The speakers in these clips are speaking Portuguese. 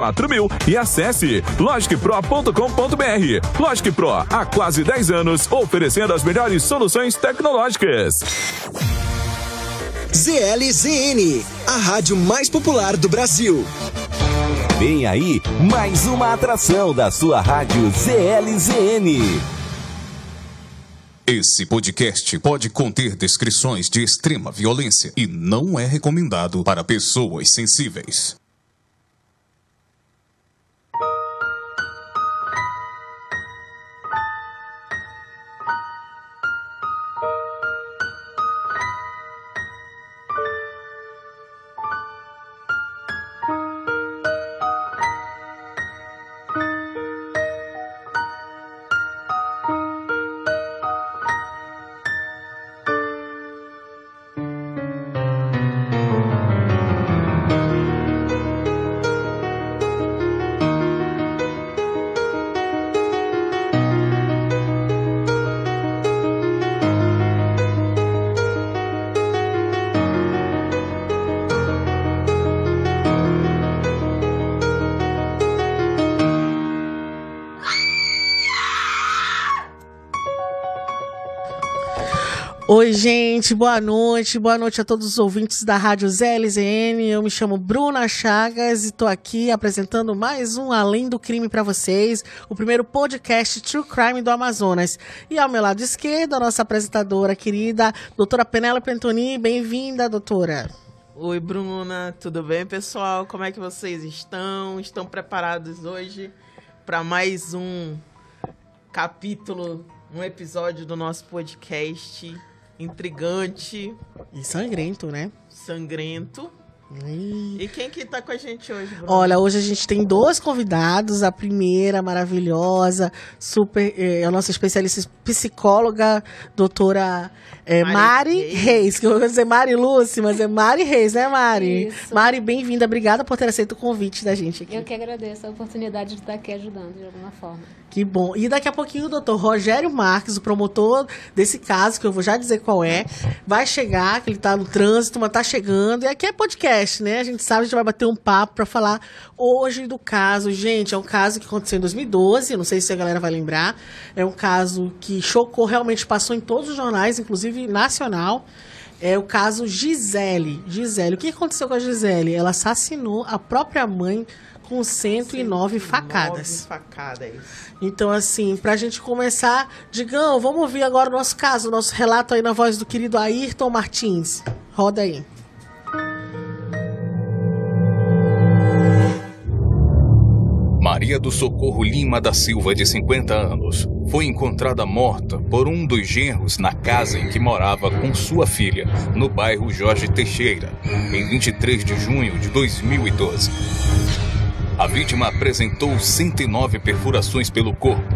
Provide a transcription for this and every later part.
4 mil e acesse logicpro.com.br. Logic Pro, há quase 10 anos, oferecendo as melhores soluções tecnológicas. ZLZN, a rádio mais popular do Brasil. Vem aí mais uma atração da sua rádio ZLZN. Esse podcast pode conter descrições de extrema violência e não é recomendado para pessoas sensíveis. Oi, gente, boa noite. Boa noite a todos os ouvintes da Rádio ZLZN. Eu me chamo Bruna Chagas e estou aqui apresentando mais um Além do Crime para vocês, o primeiro podcast True Crime do Amazonas. E ao meu lado esquerdo, a nossa apresentadora querida, doutora Penélope Antoni. Bem-vinda, doutora. Oi, Bruna, tudo bem, pessoal? Como é que vocês estão? Estão preparados hoje para mais um capítulo, um episódio do nosso podcast? Intrigante. E sangrento, né? Sangrento. E quem que tá com a gente hoje, Bruno? Olha, hoje a gente tem dois convidados. A primeira, maravilhosa, super, é, a nossa especialista psicóloga, doutora é, Mari, Mari Reis. Reis. que eu vou dizer Mari Lúcia, mas é Mari Reis, né, Mari? Isso. Mari, bem-vinda. Obrigada por ter aceito o convite da gente aqui. Eu que agradeço a oportunidade de estar aqui ajudando de alguma forma. Que bom. E daqui a pouquinho o doutor Rogério Marques, o promotor desse caso, que eu vou já dizer qual é, vai chegar, que ele tá no trânsito, mas tá chegando. E aqui é podcast, né? A gente sabe, a gente vai bater um papo para falar hoje do caso. Gente, é um caso que aconteceu em 2012, eu não sei se a galera vai lembrar. É um caso que chocou, realmente passou em todos os jornais, inclusive nacional. É o caso Gisele. Gisele, o que aconteceu com a Gisele? Ela assassinou a própria mãe com 109, 109 facadas. facadas. Então, assim, pra gente começar, Digão, vamos ouvir agora o nosso caso, o nosso relato aí na voz do querido Ayrton Martins. Roda aí. Maria do Socorro Lima da Silva, de 50 anos, foi encontrada morta por um dos genros na casa em que morava com sua filha, no bairro Jorge Teixeira, em 23 de junho de 2012. A vítima apresentou 109 perfurações pelo corpo.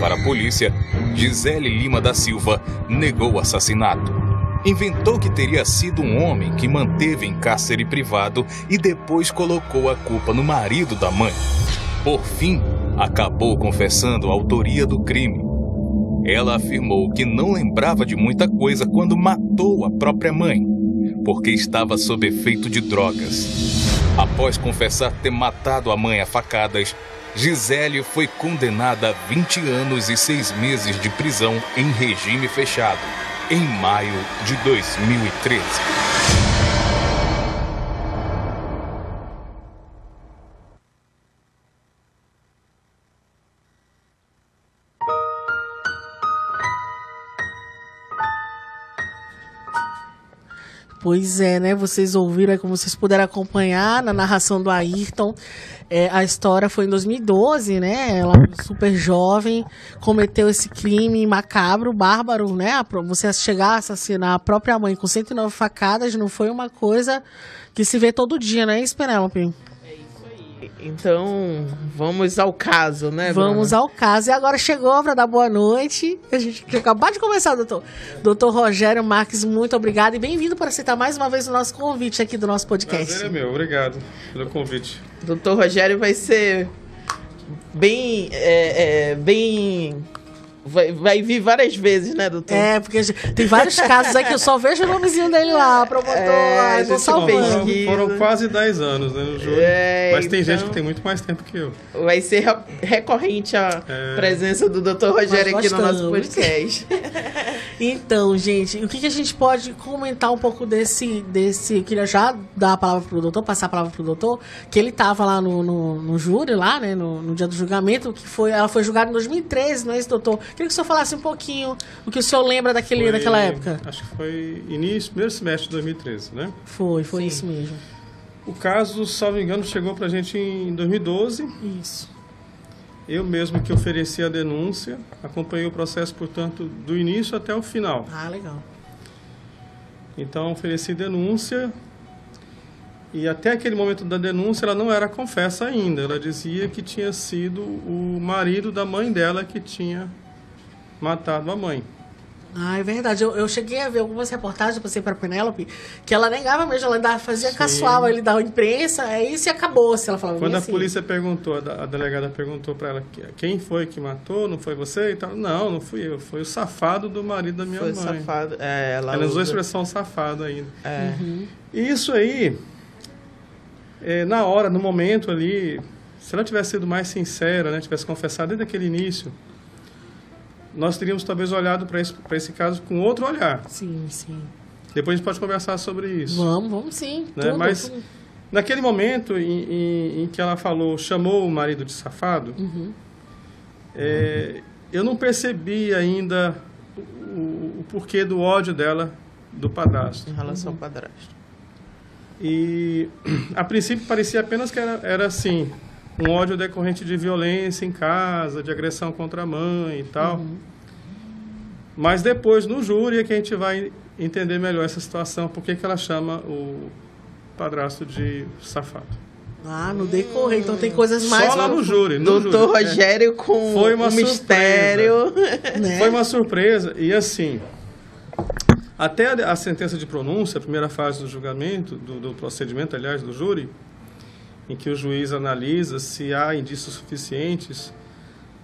Para a polícia, Gisele Lima da Silva negou o assassinato. Inventou que teria sido um homem que manteve em cárcere privado e depois colocou a culpa no marido da mãe. Por fim, acabou confessando a autoria do crime. Ela afirmou que não lembrava de muita coisa quando matou a própria mãe, porque estava sob efeito de drogas. Após confessar ter matado a mãe a facadas, Gisele foi condenada a 20 anos e 6 meses de prisão em regime fechado, em maio de 2013. Pois é, né? Vocês ouviram, como vocês puderam acompanhar na narração do Ayrton. É, a história foi em 2012, né? Ela, super jovem, cometeu esse crime macabro, bárbaro, né? Você chegar a assassinar a própria mãe com 109 facadas não foi uma coisa que se vê todo dia, é isso, Penélope? Então, vamos ao caso, né? Vamos Bruna? ao caso. E agora chegou para dar boa noite. A gente acabou de começar, doutor. Doutor Rogério Marques, muito obrigado e bem-vindo para aceitar mais uma vez o nosso convite aqui do nosso podcast. Prazer é meu, obrigado pelo convite. Doutor Rogério vai ser bem, é, é, bem Vai, vai vir várias vezes, né, doutor? É, porque tem vários casos aí que eu só vejo o nomezinho dele lá, promotor. É, gente, salvando. não Foram, pesquisa. foram quase 10 anos né, no júri. É, mas tem gente então- que tem muito mais tempo que eu. Vai ser re- recorrente a É. presença do Dr. Rogério aqui no nosso podcast. Então, gente, o que, que a gente pode comentar um pouco desse. desse eu queria já dar a palavra pro doutor, passar a palavra pro doutor, que ele tava lá no, no, no júri, lá, né, no, no dia do julgamento, que foi. Ela foi julgada em 2013, não é isso, doutor? Queria que o senhor falasse um pouquinho o que o senhor lembra daquele, Foi- daquela época. Acho que foi início, primeiro semestre de 2013, né? Foi, foi Sim. isso mesmo. O caso, salvo engano, chegou pra gente em 2012. Isso. Eu mesmo que ofereci a denúncia, acompanhei o processo, portanto, do início até o final. Ah, legal. Então, ofereci denúncia e até aquele momento da denúncia ela não era confessa ainda. Ela dizia que tinha sido o marido da mãe dela que tinha matado a mãe. Ah, é verdade. Eu, eu cheguei a ver algumas reportagens, eu passei para Penélope, que ela negava mesmo, ela ainda fazia Sim. caçoava ele da imprensa, é isso e acabou, se ela falava Quando a assim. polícia perguntou, a a delegada perguntou para ela que- quem foi que matou, não foi você e tal. Não, não fui eu, foi o safado do marido da minha Foi mãe. safado. É, ela, Ela usou a expressão safado ainda. É. E isso aí, é, na hora, no momento ali, se ela tivesse sido mais sincera, né, tivesse confessado desde aquele início, nós teríamos talvez olhado para esse, pra esse caso com outro olhar. Sim, sim. Depois a gente pode conversar sobre isso. Vamos, vamos sim. Né? tudo, Mas tudo. naquele momento em, em- em que ela falou, chamou o marido de safado, Uhum. é, eu não percebi ainda o, o- o porquê do ódio dela do padrasto. Em relação ao padrasto. E a princípio parecia apenas que era, era assim, um ódio decorrente de violência em casa, de agressão contra a mãe e tal. Mas depois, no júri, é que a gente vai entender melhor essa situação, por que que ela chama o padrasto de safado. Ah, no decorrer, então tem coisas mais. Só lá no júri. No Doutor júri. É. Rogério com Foi uma um mistério. né? Foi uma surpresa. E assim, até a, a sentença de pronúncia, a primeira fase do julgamento, do, do procedimento, aliás, do júri, em que o juiz analisa se há indícios suficientes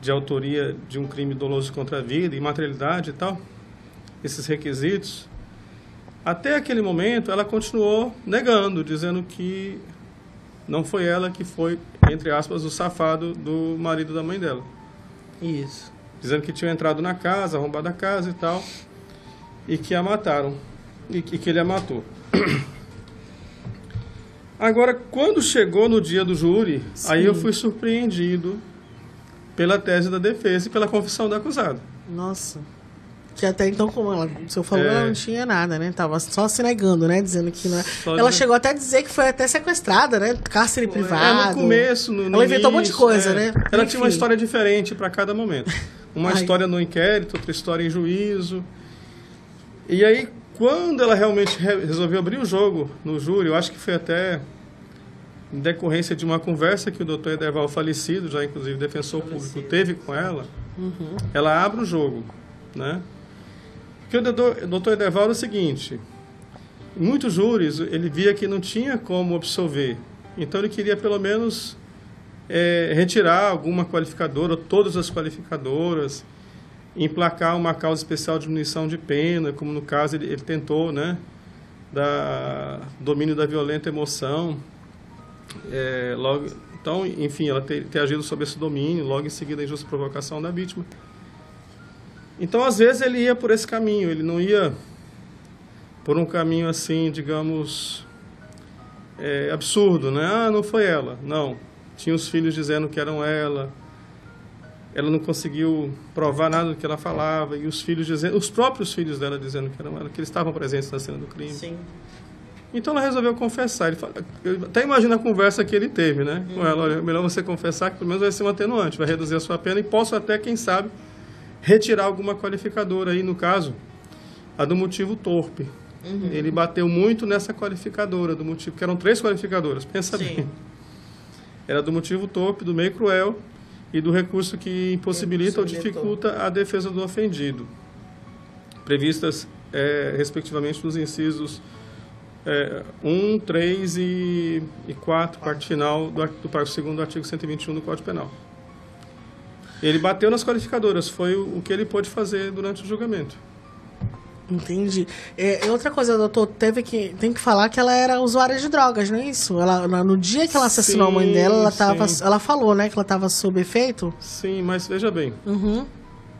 de autoria de um crime doloso contra a vida, imaterialidade e tal, esses requisitos, até aquele momento ela continuou negando, dizendo que não foi ela que foi, entre aspas, o safado do marido da mãe dela Isso. dizendo que tinham entrado na casa, arrombado a casa e tal, e que a mataram, e que, que ele a matou. Agora, quando chegou no dia do júri, aí eu fui surpreendido pela tese da defesa e pela confissão do acusado. Nossa. Que até então, como ela, o senhor falou, É. ela não tinha nada, né? Tava só se negando, né? Dizendo que não é. Só Ela dizendo- chegou até a dizer que foi até sequestrada, né? Cárcere privado. É, no começo, no, no Ela inventou um monte de coisa, é. né? Ela Enfim. tinha uma história diferente para cada momento. Uma Ai. história no inquérito, outra história em juízo. E aí, quando ela realmente re- resolveu abrir o jogo no júri, eu acho que foi até em decorrência de uma conversa que o doutor Ederval, falecido, já inclusive defensor público, teve com ela, Uhum. ela abre o jogo, né? Porque o doutor, Ederval era o seguinte, muitos júris ele via que não tinha como absolver, então ele queria pelo menos é, retirar alguma qualificadora, todas as qualificadoras, emplacar uma causa especial de diminuição de pena, como no caso ele, ele tentou, né, da domínio da violenta emoção, é, logo, então, enfim, ela ter, ter agido sobre esse domínio, logo em seguida a injusta provocação da vítima. Então, às vezes ele ia por esse caminho, ele não ia por um caminho assim, digamos, é, absurdo, né? Ah, não foi ela. Não. Tinha os filhos dizendo que eram ela. Ela não conseguiu provar nada do que ela falava e os filhos dizendo, os próprios filhos dela dizendo que eram ela, que eles estavam presentes na cena do crime. Sim. Então ela resolveu confessar. Ele fala, eu até imagino a conversa que ele teve, né? Com ela, olha, é melhor você confessar que pelo menos vai ser um atenuante, vai reduzir a sua pena e posso até, quem sabe, retirar alguma qualificadora aí, no caso, a do motivo torpe. Ele bateu muito nessa qualificadora do motivo, que eram três qualificadoras, pensa Sim. bem. Era do motivo torpe, do meio cruel e do recurso que impossibilita ou dificulta a defesa do ofendido. Previstas, eh, respectivamente, nos incisos é, 1, 3 e, e 4, parte final do, do parágrafo 2 do artigo 121 do Código Penal. Ele bateu nas qualificadoras, foi o, o que ele pôde fazer durante o julgamento. Entendi. É, outra coisa, doutor, teve que, tem que falar que ela era usuária de drogas, não é isso? Ela, no dia que ela assassinou Sim, a mãe dela, ela, tava, sim. ela falou, né, que ela estava sob efeito? Sim, mas veja bem, Uhum.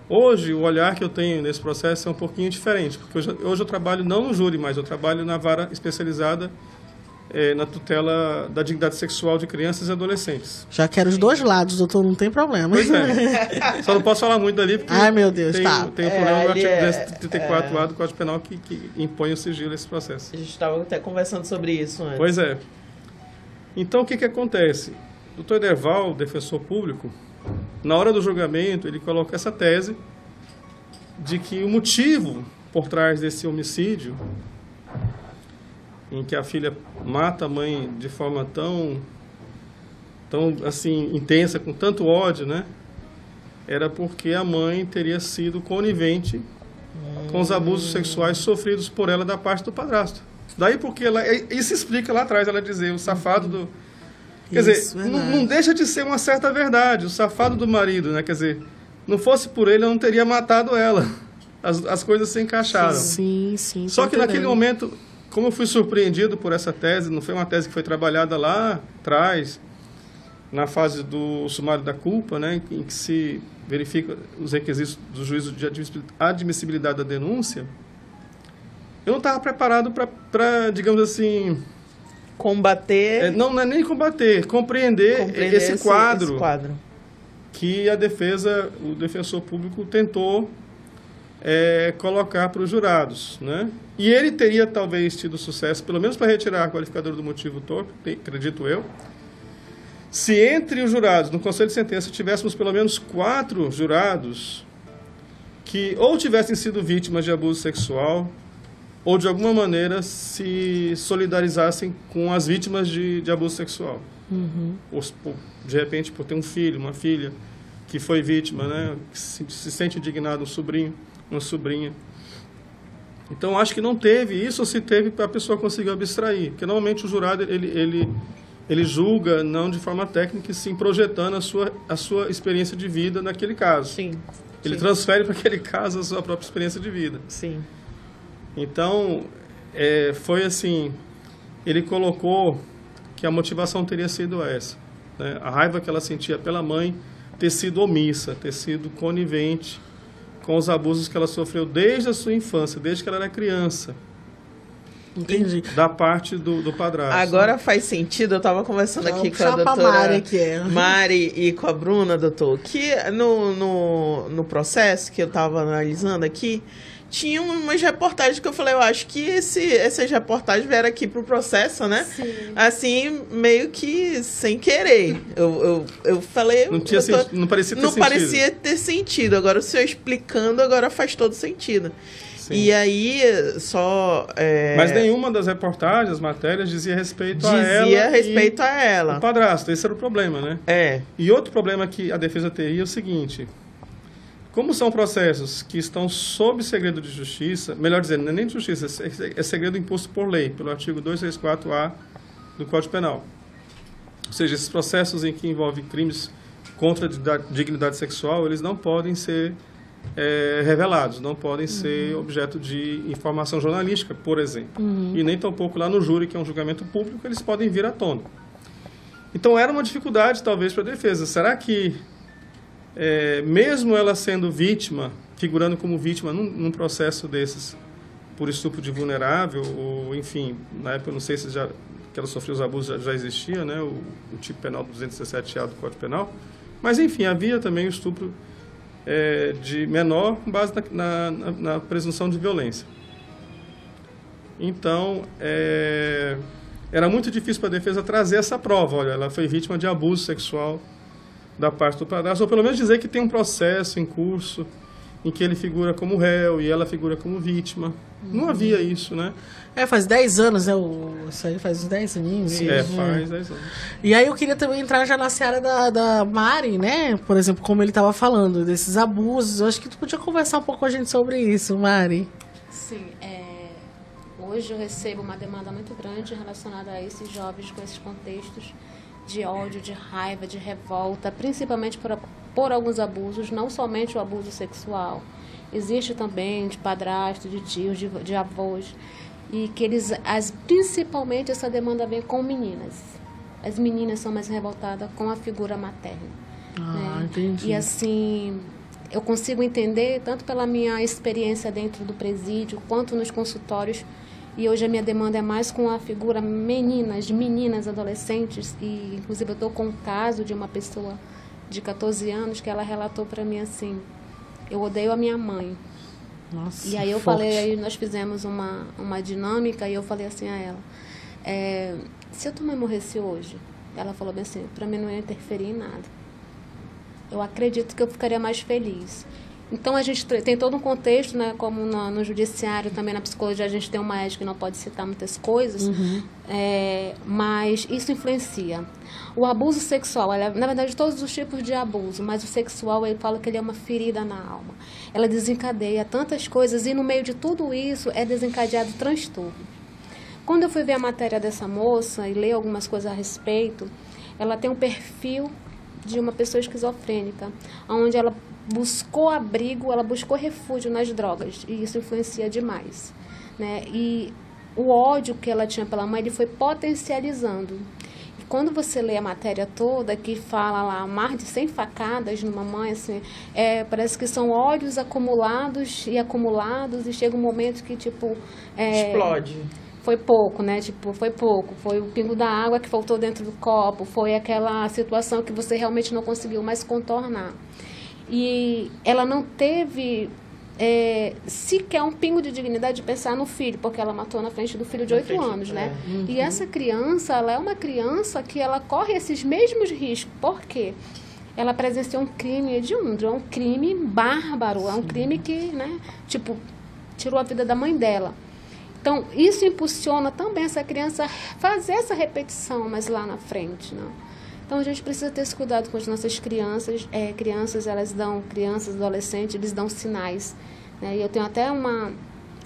hoje o olhar que eu tenho nesse processo é um pouquinho diferente, porque hoje, hoje eu trabalho não no júri, mas eu trabalho na vara especializada eh, na tutela da dignidade sexual de crianças e adolescentes. Já quero os dois lados, doutor, não tem problema. Pois é. Só não posso falar muito dali porque Ai, meu Deus, tem, tá. tem o É, problema do artigo é- 234A do Código Penal que, que impõe o sigilo a esse processo. A gente estava até conversando sobre isso antes. Pois é. Então, o que, que acontece? O doutor Ederval, defensor público, na hora do julgamento, ele coloca essa tese de que o motivo por trás desse homicídio, em que a filha mata a mãe de forma tão, tão assim, intensa, com tanto ódio, né? Era porque a mãe teria sido conivente com os abusos sexuais sofridos por ela da parte do padrasto. Daí porque ela, isso explica lá atrás ela dizer o safado do Quer Isso, dizer, não, não deixa de ser uma certa verdade, o safado do marido, né? Quer dizer, não fosse por ele eu não teria matado ela. As, as coisas se encaixaram. Sim, sim. Só que naquele momento, como eu fui surpreendido por essa tese, não foi uma tese que foi trabalhada lá atrás, na fase do sumário da culpa, né, em que se verifica os requisitos do juízo de admissibil- admissibilidade da denúncia, eu não estava preparado para, digamos assim, Combater, é, não, não é nem combater, compreender, compreender esse, quadro esse quadro. que a defesa, o defensor público tentou é, colocar para os jurados, né? E ele teria talvez tido sucesso, pelo menos para retirar a qualificadora do motivo torpe, te- acredito eu, se entre os jurados, no conselho de sentença, tivéssemos pelo menos quatro jurados que ou tivessem sido vítimas de abuso sexual ou de alguma maneira se solidarizassem com as vítimas de, de abuso sexual. Ou se por- de repente por ter um filho, uma filha que foi vítima, né, que se, se sente indignado, um sobrinho, uma sobrinha. Então acho que não teve isso, ou se teve a pessoa conseguiu abstrair, porque normalmente o jurado ele ele ele julga não de forma técnica, e sim projetando a sua a sua experiência de vida naquele caso. Sim. Ele sim, transfere para aquele caso a sua própria experiência de vida. Sim. Então, é, foi assim, ele colocou que a motivação teria sido essa. né? A raiva que ela sentia pela mãe ter sido omissa, ter sido conivente com os abusos que ela sofreu desde a sua infância, desde que ela era criança, Entendi. da parte do, do padrasto. Agora faz sentido, eu tava conversando Vamos aqui com a doutora Mari aqui, é. Mari e com a Bruna, doutor, que no, no, no processo que eu tava analisando aqui, tinha umas reportagens que eu falei, eu acho que esse, essas reportagens vieram aqui pro processo, né? Sim. Assim, meio que sem querer. Eu, eu, eu falei. Não, tinha eu tô- senti- não parecia ter não sentido. parecia ter sentido. Agora, o senhor explicando, agora faz todo sentido. Sim. E aí, só. é, Mas nenhuma das reportagens, matérias, dizia respeito a ela Dizia e respeito a ela. o padrasto. Esse era o problema, né? É. E outro problema que a defesa teria é o seguinte: como são processos que estão sob segredo de justiça, melhor dizendo, não é nem de justiça, é é segredo imposto por lei, pelo artigo 264-A do Código Penal. Ou seja, esses processos em que envolvem crimes contra a dignidade sexual, eles não podem ser eh, revelados, não podem ser objeto de informação jornalística, por exemplo. E nem tampouco lá no júri, que é um julgamento público, eles podem vir à tona. Então era uma dificuldade, talvez, para a defesa. Será que, é, mesmo ela sendo vítima, figurando como vítima num, num processo desses, por estupro de vulnerável, ou enfim, na época eu não sei se já que ela sofreu os abusos já, já existia, né, o, o tipo penal 217A do Código Penal, mas enfim, havia também o estupro é, de menor com base na, na, na presunção de violência. Então, é, era muito difícil para a defesa trazer essa prova. Olha, ela foi vítima de abuso sexual da parte do padrasto, ou pelo menos dizer que tem um processo em curso em que ele figura como réu e ela figura como vítima. Não havia isso, né? É, faz 10 anos, né? O, isso aí faz uns 10 aninhos. É, Uhum. faz 10 anos. E aí eu queria também entrar já na seara da, da Mari, né? Por exemplo, como ele estava falando, desses abusos. Eu acho que tu podia conversar um pouco com a gente sobre isso, Mari. Sim, é, hoje eu recebo uma demanda muito grande relacionada a esses jovens com esses contextos de ódio, de raiva, de revolta, principalmente por, por alguns abusos, não somente o abuso sexual. Existe também de padrasto, de tios, de, de avós. E que eles, as, principalmente essa demanda vem com meninas. As meninas são mais revoltadas com a figura materna. Ah, né? entendi. E assim, eu consigo entender, tanto pela minha experiência dentro do presídio, quanto nos consultórios, e hoje a minha demanda é mais com a figura meninas, meninas, adolescentes, e inclusive eu estou com um caso de uma pessoa de 14 anos que ela relatou para mim assim, eu odeio a minha mãe. Nossa, E aí eu forte. falei, aí nós fizemos uma, uma dinâmica e eu falei assim a ela, é, se a tua mãe morresse hoje, ela falou bem assim, para mim não ia interferir em nada. Eu acredito que eu ficaria mais feliz. Então a gente tem todo um contexto, né, como no, no judiciário, também na psicologia a gente tem uma ética que não pode citar muitas coisas, é, mas isso influencia. O abuso sexual, ela, na verdade todos os tipos de abuso, mas o sexual ele fala que ele é uma ferida na alma. Ela desencadeia tantas coisas e no meio de tudo isso é desencadeado transtorno. Quando eu fui ver a matéria dessa moça e ler algumas coisas a respeito, ela tem um perfil de uma pessoa esquizofrênica, onde ela buscou abrigo, ela buscou refúgio nas drogas, e isso influencia demais. Né? E o ódio que ela tinha pela mãe, ele foi potencializando. E quando você lê a matéria toda, que fala lá mais de 100 facadas numa mãe, assim, é, parece que são ódios acumulados e acumulados, e chega um momento que, tipo... é, Explode. foi pouco, né? Tipo, foi pouco. Foi o pingo da água que faltou dentro do copo. Foi aquela situação que você realmente não conseguiu mais contornar. E ela não teve é, sequer um pingo de dignidade de pensar no filho, porque ela matou na frente do filho de oito anos, né? é. E essa criança, ela é uma criança que ela corre esses mesmos riscos. Por quê? Ela presenciou um crime hediondo, é um crime bárbaro, é um crime que, né, tipo, tirou a vida da mãe dela. Então, isso impulsiona também essa criança a fazer essa repetição mais lá na frente, não? Então, a gente precisa ter esse cuidado com as nossas crianças. É, crianças, elas dão, crianças, adolescentes, eles dão sinais. Né? E eu tenho até uma,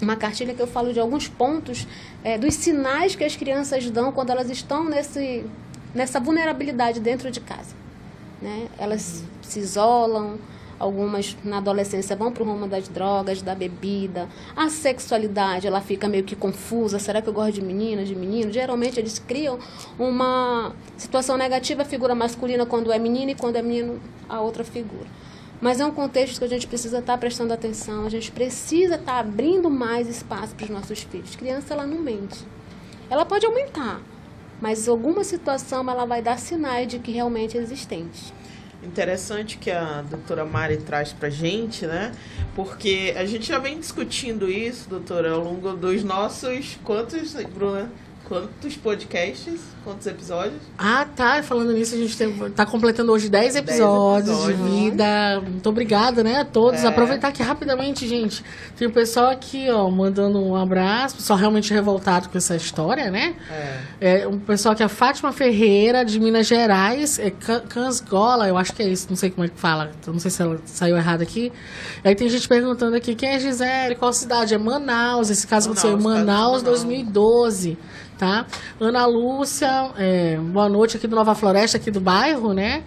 uma cartilha que eu falo de alguns pontos é, dos sinais que as crianças dão quando elas estão nesse, nessa vulnerabilidade dentro de casa. Né? Elas se isolam, algumas na adolescência vão para o rumo das drogas, da bebida. A sexualidade, ela fica meio que confusa. Será que eu gosto de menina, de menino? Geralmente eles criam uma situação negativa, a figura masculina quando é menina e quando é menino, a outra figura. Mas é um contexto que a gente precisa estar prestando atenção, a gente precisa estar abrindo mais espaço para os nossos filhos. Criança, ela não mente. Ela pode aumentar, mas alguma situação ela vai dar sinais de que realmente é existente. Interessante que a doutora Mari traz pra gente, né? Porque a gente já vem discutindo isso, doutora, ao longo dos nossos. Quantos, Bruna? Quantos podcasts? Quantos episódios? Ah, tá. Falando nisso, a gente tem, tá completando hoje 10 episódios, de episódios. vida. Muito obrigada, né, a todos. É. Aproveitar aqui rapidamente, gente. Tem o pessoal aqui, ó, mandando um abraço. Pessoal realmente revoltado com essa história, né? É. É, um pessoal que é a Fátima Ferreira, de Minas Gerais, é Can- Cansgola, eu acho que é isso, não sei como é que fala, não sei se ela saiu errado aqui. Aí tem gente perguntando aqui, quem é Gisele, qual cidade? É Manaus, esse caso Manaus, aconteceu em de Manaus. 2012, tá? Ana Lúcia, é, boa noite aqui do Nova Floresta, aqui do bairro, né?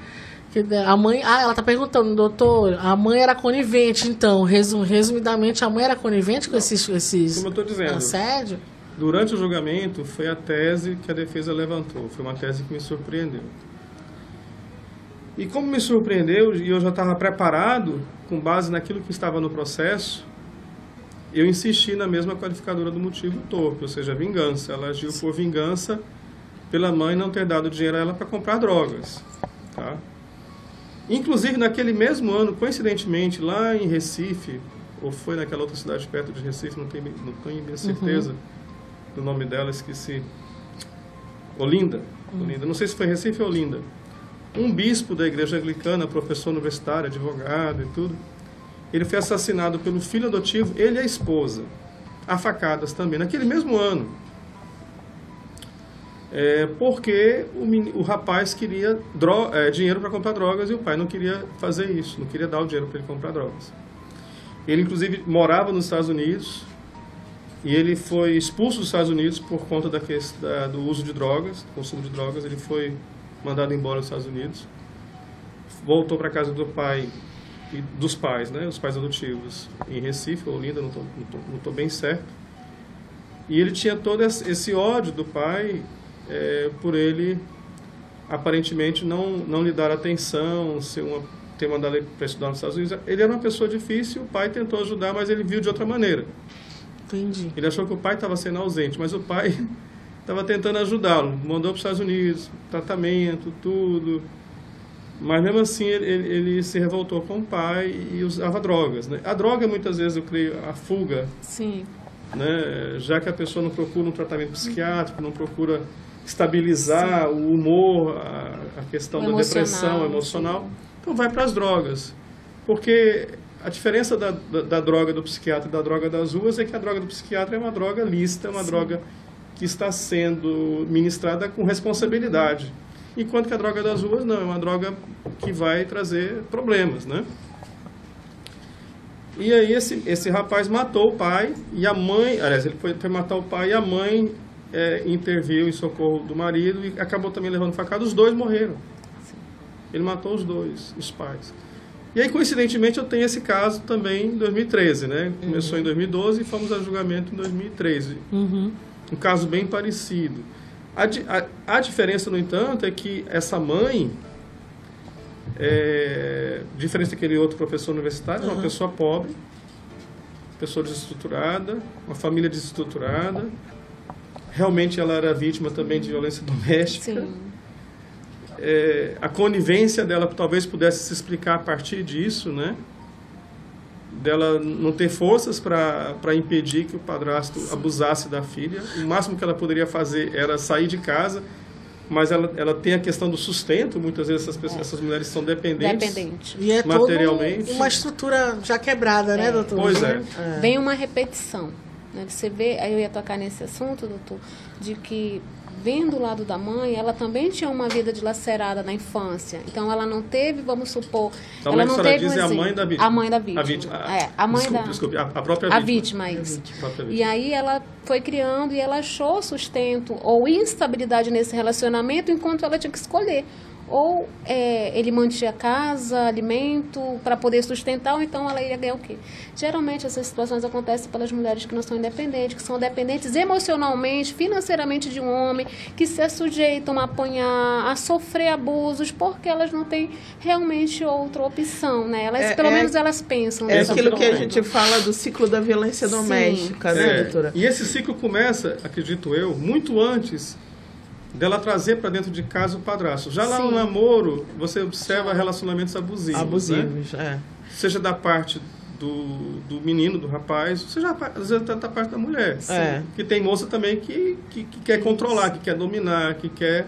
Que A mãe, ah, ela tá perguntando, doutor, a mãe era conivente, então, resu- resumidamente, a mãe era conivente com esses, esses Como eu tô dizendo. assédio? Durante o julgamento, foi a tese que a defesa levantou. Foi uma tese que me surpreendeu. E como me surpreendeu, e eu já estava preparado, com base naquilo que estava no processo, eu insisti na mesma qualificadora do motivo torpe, ou seja, vingança. Ela agiu por vingança pela mãe não ter dado dinheiro a ela para comprar drogas. Tá? Inclusive, naquele mesmo ano, coincidentemente, lá em Recife, ou foi naquela outra cidade perto de Recife, não tenho, não tenho bem certeza do nome dela, esqueci. Olinda. Olinda. Não sei se foi Recife ou Olinda. Um bispo da igreja anglicana, professor universitário, advogado e tudo, ele foi assassinado pelo filho adotivo, ele e a esposa, a facadas também, naquele mesmo ano. É, porque o, o rapaz queria é, dinheiro para comprar drogas e o pai não queria fazer isso, não queria dar o dinheiro para ele comprar drogas. Ele, inclusive, morava nos Estados Unidos e ele foi expulso dos Estados Unidos por conta da, da- do uso de drogas, consumo de drogas. Ele foi mandado embora dos Estados Unidos. Voltou para casa do pai e dos pais, né? Os pais adotivos em Recife, Olinda, não estou bem certo. E ele tinha todo esse ódio do pai é, por ele aparentemente não não lhe dar atenção, ser uma ter mandado ele para estudar nos Estados Unidos. Ele era uma pessoa difícil, o pai tentou ajudar, mas ele viu de outra maneira. Entendi. Ele achou que o pai estava sendo ausente, mas o pai estava tentando ajudá-lo. Mandou para os Estados Unidos, tratamento, tudo. Mas mesmo assim ele, ele, se revoltou com o pai e usava drogas. Né? A droga muitas vezes eu creio a fuga. Sim. Né? Já que a pessoa não procura um tratamento psiquiátrico, não procura estabilizar sim. o humor, a, a questão o da depressão emocional, então vai para as drogas. Porque a diferença da, da, da, droga do psiquiatra e da droga das ruas é que a droga do psiquiatra é uma droga lista, é uma sim. droga que está sendo ministrada com responsabilidade enquanto que a droga das ruas não, é uma droga que vai trazer problemas, né? E aí esse, esse rapaz matou o pai e a mãe, aliás, ele foi, foi matar o pai e a mãe é, interviu em socorro do marido e acabou também levando facada, os dois morreram. Ele matou os dois, os pais. E aí, coincidentemente, eu tenho esse caso também em 2013, né? Começou uhum. em 2012 e fomos a julgamento em 2013. Uhum. Um caso bem parecido. A, a, a diferença, no entanto, é que essa mãe, é, diferente daquele outro professor universitário, uhum. uma pessoa pobre, pessoa desestruturada, uma família desestruturada. Realmente ela era vítima também de violência doméstica. É, a conivência dela talvez pudesse se explicar a partir disso, né? dela não ter forças para impedir que o padrasto abusasse da filha. O máximo que ela poderia fazer era sair de casa, mas ela, ela tem a questão do sustento. Muitas vezes essas, pessoas, é. essas mulheres são dependentes Dependente. e é materialmente. uma estrutura já quebrada, né, é. né, doutor? Pois é. é. Vem uma repetição. Né? Você vê, aí eu ia tocar nesse assunto, doutor, de que vendo o lado da mãe, ela também tinha uma vida dilacerada na infância. Então ela não teve, vamos supor, então, ela não teve diz um é a mãe da vítima. A mãe da vítima. A vítima. É, a mãe desculpe, da desculpe, a, a própria vítima. A vítima, isso. E aí ela foi criando e ela achou sustento ou instabilidade nesse relacionamento enquanto ela tinha que escolher ou é, ele mantinha casa, alimento para poder sustentar, ou então ela iria ganhar o quê? Geralmente essas situações acontecem pelas mulheres que não são independentes, que são dependentes emocionalmente, financeiramente de um homem, que se sujeitam a apanhar, a sofrer abusos, porque elas não têm realmente outra opção, né? Elas, é, pelo é, menos elas pensam. É aquilo que a gente fala do ciclo da violência doméstica, Sim. né, doutora? E esse ciclo começa, acredito eu, muito antes dela trazer para dentro de casa o padrasto. Já lá Sim. no namoro, você observa relacionamentos abusivos. Abusivos, né? é. Seja da parte do, do menino, do rapaz, seja às vezes até da parte da mulher. É. Que tem moça também que, que, que quer controlar, que quer dominar, que quer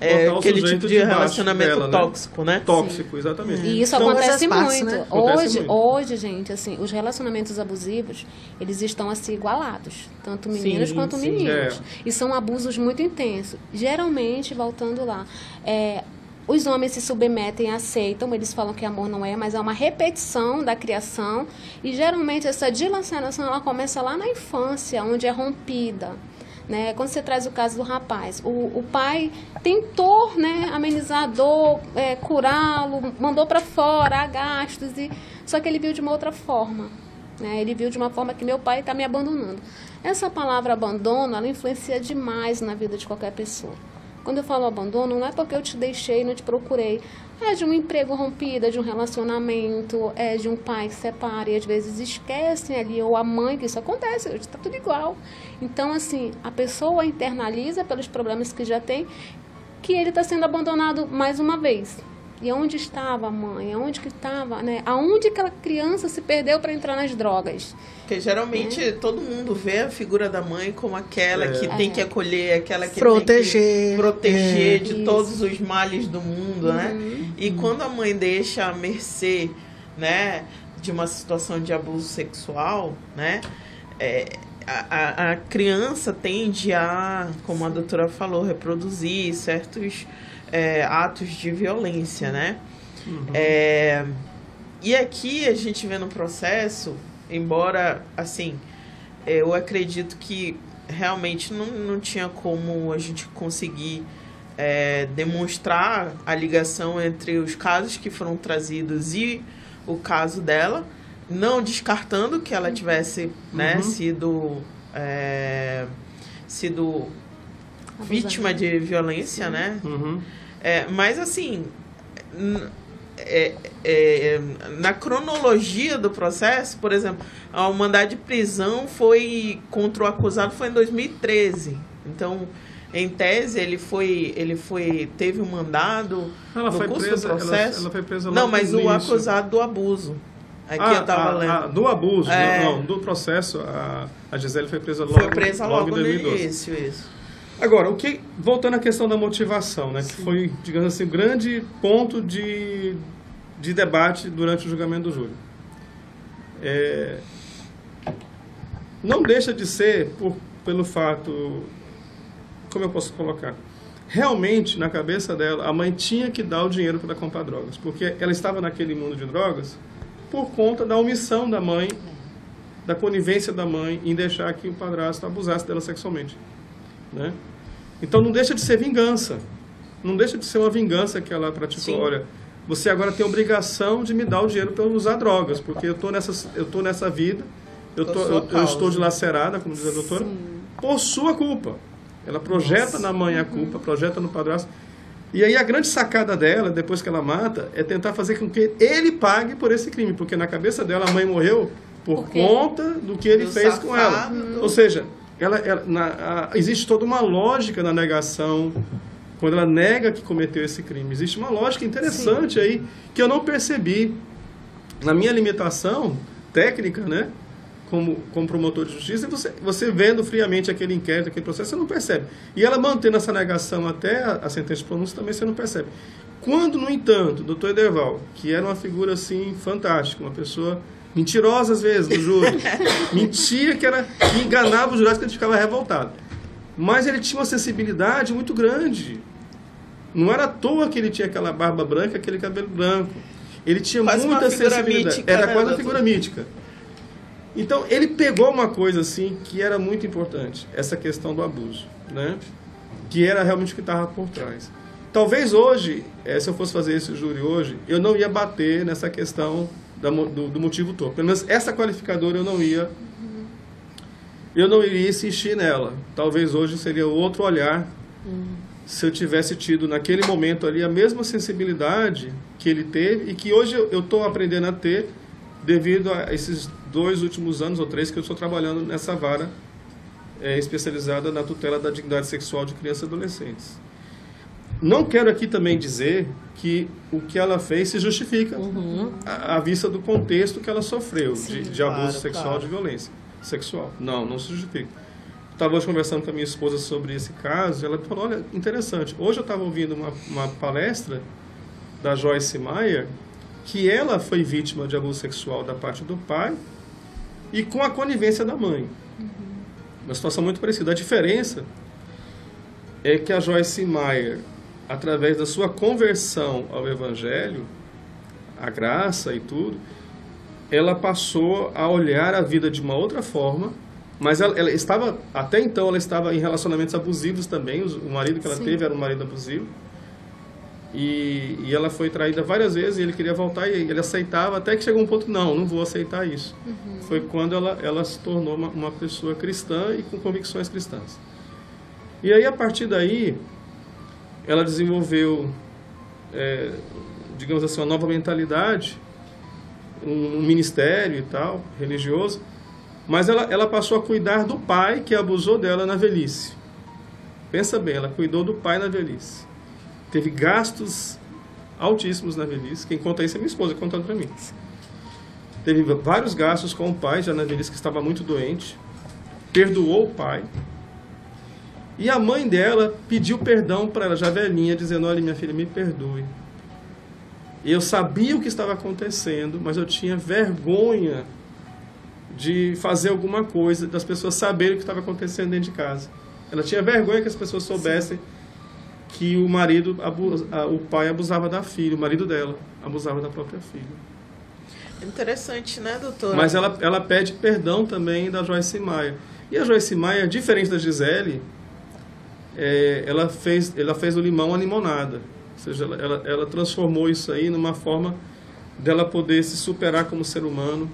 é aquele tipo de, relacionamento dela, né? tóxico, né? né? Tóxico, Sim. exatamente. E isso então, acontece, muito. né? Hoje, muito. hoje, gente, assim, os relacionamentos abusivos, eles estão assim igualados, tanto meninas sim, quanto sim. meninos. É. E são abusos muito intensos. Geralmente, voltando lá, é, os homens se submetem, aceitam, eles falam que amor não é, mas é uma repetição da criação. E geralmente essa dilaceração ela começa lá na infância, onde é rompida. Né? Quando você traz o caso do rapaz, o, o pai tentou né, amenizar a dor, é, curá-lo, mandou para fora, há gastos, e, só que ele viu de uma outra forma. Né? Ele viu de uma forma que meu pai está me abandonando. Essa palavra abandono, ela influencia demais na vida de qualquer pessoa. Quando eu falo abandono, não é porque eu te deixei, não te procurei. É de um emprego rompido, é de um relacionamento, é de um pai que separa e às vezes esquecem ali, ou a mãe, que isso acontece, está tudo igual. Então, assim, a pessoa internaliza pelos problemas que já tem que ele está sendo abandonado mais uma vez. E onde estava a mãe? Aonde que estava, né? Aonde aquela criança se perdeu para entrar nas drogas? Porque geralmente é. todo mundo vê a figura da mãe como aquela é. que é. tem que acolher, aquela que proteger, tem que proteger é. de Isso. todos os males do mundo, né? uhum. né? E uhum. quando a mãe deixa a mercê, né, de uma situação de abuso sexual, né? É, a, a criança tende a, como a doutora falou, reproduzir certos é, atos de violência, né? Uhum. É, e aqui a gente vê no processo, embora, assim, eu acredito que realmente não, não tinha como a gente conseguir é, demonstrar a ligação entre os casos que foram trazidos e o caso dela, não descartando que ela tivesse né, Uhum. sido, é, sido Vítima de violência, né? Uhum. É, mas assim, é- é, na cronologia do processo, por exemplo, o mandado de prisão foi contra o acusado foi em 2013. Então, em tese, ele foi, ele foi, teve um mandado Ela no foi curso presa, do ela, processo. ela foi presa logo Não, mas o acusado do abuso. Aqui Ah, eu tava a- lendo. a- do abuso, É. não, do processo, a, a Gisele foi presa logo, foi presa logo, em no 2012. início, isso. Agora, o que, voltando à questão da motivação, né, que foi, digamos assim, o grande ponto de, de debate durante o julgamento do júri. É, não deixa de ser, por, pelo fato, como eu posso colocar, realmente na cabeça dela, a mãe tinha que dar o dinheiro para comprar drogas, porque ela estava naquele mundo de drogas por conta da omissão da mãe, da conivência da mãe em deixar que o padrasto abusasse dela sexualmente. Né? Então não deixa de ser vingança. Não deixa de ser uma vingança que ela praticou. Sim. Olha, você agora tem obrigação de me dar o dinheiro para eu usar drogas, porque eu tô nessa, eu tô nessa vida, eu, tô, eu, eu estou dilacerada, como diz a doutora, por sua culpa. Ela projeta na mãe a culpa, projeta no padrasto. E aí a grande sacada dela, depois que ela mata, é tentar fazer com que ele pague por esse crime, porque na cabeça dela a mãe morreu por Por conta do que ele Do fez com ela. safado Ou seja, ela, ela- na- a- existe toda uma lógica na negação, quando ela nega que cometeu esse crime. Existe uma lógica interessante aí que eu não percebi na minha limitação técnica, né? Como, como promotor de justiça, você, você vendo friamente aquele inquérito, aquele processo, você não percebe. E ela mantendo essa negação até a, a sentença de pronúncia também você não percebe. Quando, no entanto, o doutor Ederval, que era uma figura assim fantástica, uma pessoa mentirosa às vezes no júri, mentia que era que enganava os jurados que gente ficava revoltado. Mas ele tinha uma sensibilidade muito grande. Não era à toa que ele tinha aquela barba branca, aquele cabelo branco. Ele tinha Quase uma muita sensibilidade. mítica, era né, quase uma figura mítica. Então, ele pegou uma coisa assim que era muito importante, essa questão do abuso, né? Que era realmente o que estava por trás. Talvez hoje, eh, se eu fosse fazer esse júri hoje, eu não ia bater nessa questão da do, do motivo todo. Pelo menos essa qualificadora eu não ia eu não iria insistir nela. Talvez hoje seria outro olhar se eu tivesse tido naquele momento ali a mesma sensibilidade que ele teve e que hoje eu estou aprendendo a ter devido a esses dois últimos anos ou três que eu estou trabalhando nessa vara eh, especializada na tutela da dignidade sexual de crianças e adolescentes. Não quero aqui também dizer que o que ela fez se justifica à, à vista do contexto que ela sofreu de, de abuso claro, sexual, claro. de violência sexual. Não, não se justifica. Estava hoje conversando com a minha esposa sobre esse caso, e ela falou, olha, interessante, hoje eu estava ouvindo uma, uma palestra da Joyce Meyer, que ela foi vítima de abuso sexual da parte do pai e com a conivência da mãe. Uma situação muito parecida. A diferença é que a Joyce Meyer, através da sua conversão ao Evangelho, a graça e tudo, ela passou a olhar a vida de uma outra forma, mas ela, ela estava, até então, ela estava em relacionamentos abusivos também, o marido que ela Sim. teve era um marido abusivo, e, e ela foi traída várias vezes e ele queria voltar e ele aceitava, até que chegou um ponto, não, não vou aceitar isso. Foi quando ela, ela se tornou uma, uma pessoa cristã e com convicções cristãs. E aí, a partir daí, ela desenvolveu, é, digamos assim, uma nova mentalidade, um, um ministério e tal, religioso, mas ela, ela passou a cuidar do pai que abusou dela na velhice. Pensa bem, ela cuidou do pai na velhice. Teve gastos altíssimos na velhice. Quem conta isso é minha esposa, contando para mim. Teve vários gastos com o pai, já na velhice, que estava muito doente. Perdoou o pai. E a mãe dela pediu perdão para ela, já velhinha, dizendo: Olha, minha filha, me perdoe. Eu sabia o que estava acontecendo, mas eu tinha vergonha de fazer alguma coisa, das pessoas saberem o que estava acontecendo dentro de casa. Ela tinha vergonha que as pessoas soubessem que o marido, o pai abusava da filha, o marido dela abusava da própria filha. Interessante, né, doutora? Mas ela, ela pede perdão também da Joyce Maia. E a Joyce Maia, diferente da Gisele, é, ela, fez, ela fez o limão a limonada. Ou seja, ela, ela, ela transformou isso aí numa forma dela poder se superar como ser humano,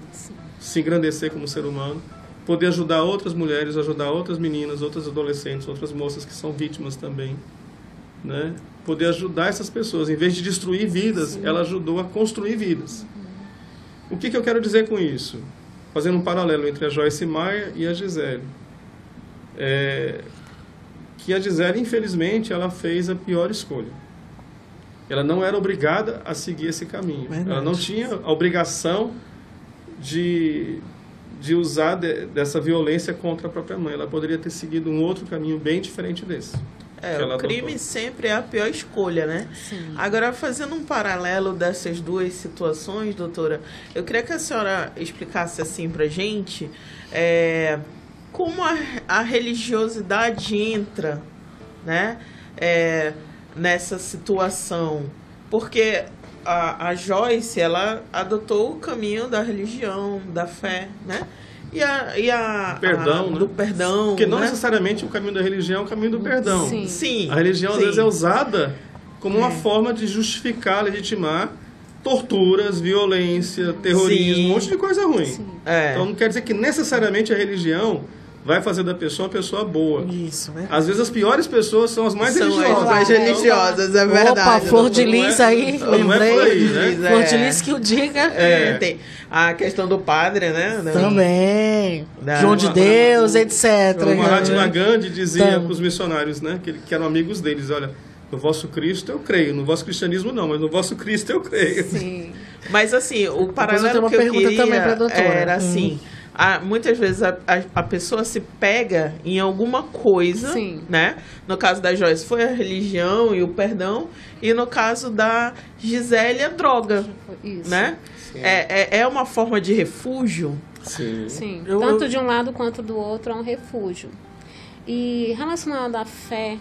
se engrandecer como ser humano, poder ajudar outras mulheres, ajudar outras meninas, outras adolescentes, outras moças que são vítimas também, né? Poder ajudar essas pessoas, em vez de destruir vidas, Sim. ela ajudou a construir vidas. Uhum. O que, que eu quero dizer com isso? Fazendo um paralelo entre a Joyce Meyer e a Gisele. É, que a Gisele, infelizmente, ela fez a pior escolha. Ela não era obrigada a seguir esse caminho. Verdade. Ela não tinha a obrigação de, de usar de, dessa violência contra a própria mãe. Ela poderia ter seguido um outro caminho bem diferente desse. É, o crime adotou. sempre é a pior escolha, né? Sim. Agora, fazendo um paralelo dessas duas situações, doutora, eu queria que a senhora explicasse assim pra gente é, como a, a, religiosidade entra, né? É, nessa situação. Porque a, a Joyce, ela adotou o caminho da religião, da fé, né? E a, e a, perdão, a, né? do perdão. Porque não né? necessariamente o caminho da religião é o caminho do perdão. Sim. Sim. A religião Sim. às vezes é usada como é. uma forma de justificar, legitimar torturas, violência, terrorismo, Sim. um monte de coisa ruim. É. Então não quer dizer que necessariamente a religião vai fazer da pessoa uma pessoa boa. Isso, né? Às vezes as piores pessoas são as mais são religiosas. As mais religiosas, é verdade. Opa, flor de lis é, aí, não lembrei. Não é aí, né? Flor de lis que o diga. É. Tem a questão do padre, né? Também. Da, João de Deus, etc. O Mahatma Gandhi dizia então. para os missionários, né? Que, que eram amigos deles, olha... No vosso Cristo eu creio, no vosso cristianismo não, mas no vosso Cristo eu creio. Sim. Mas assim, o paralelo que eu queria também era hum. assim, hum a, muitas vezes a, a, a, pessoa se pega em alguma coisa, Sim. né? No caso da Joyce foi a religião e o perdão, e no caso da Gisele a droga, Isso. né? É, é, é, uma forma de refúgio. Sim. Sim. Eu, Tanto de um lado quanto do outro é um refúgio. E relacionado à fé,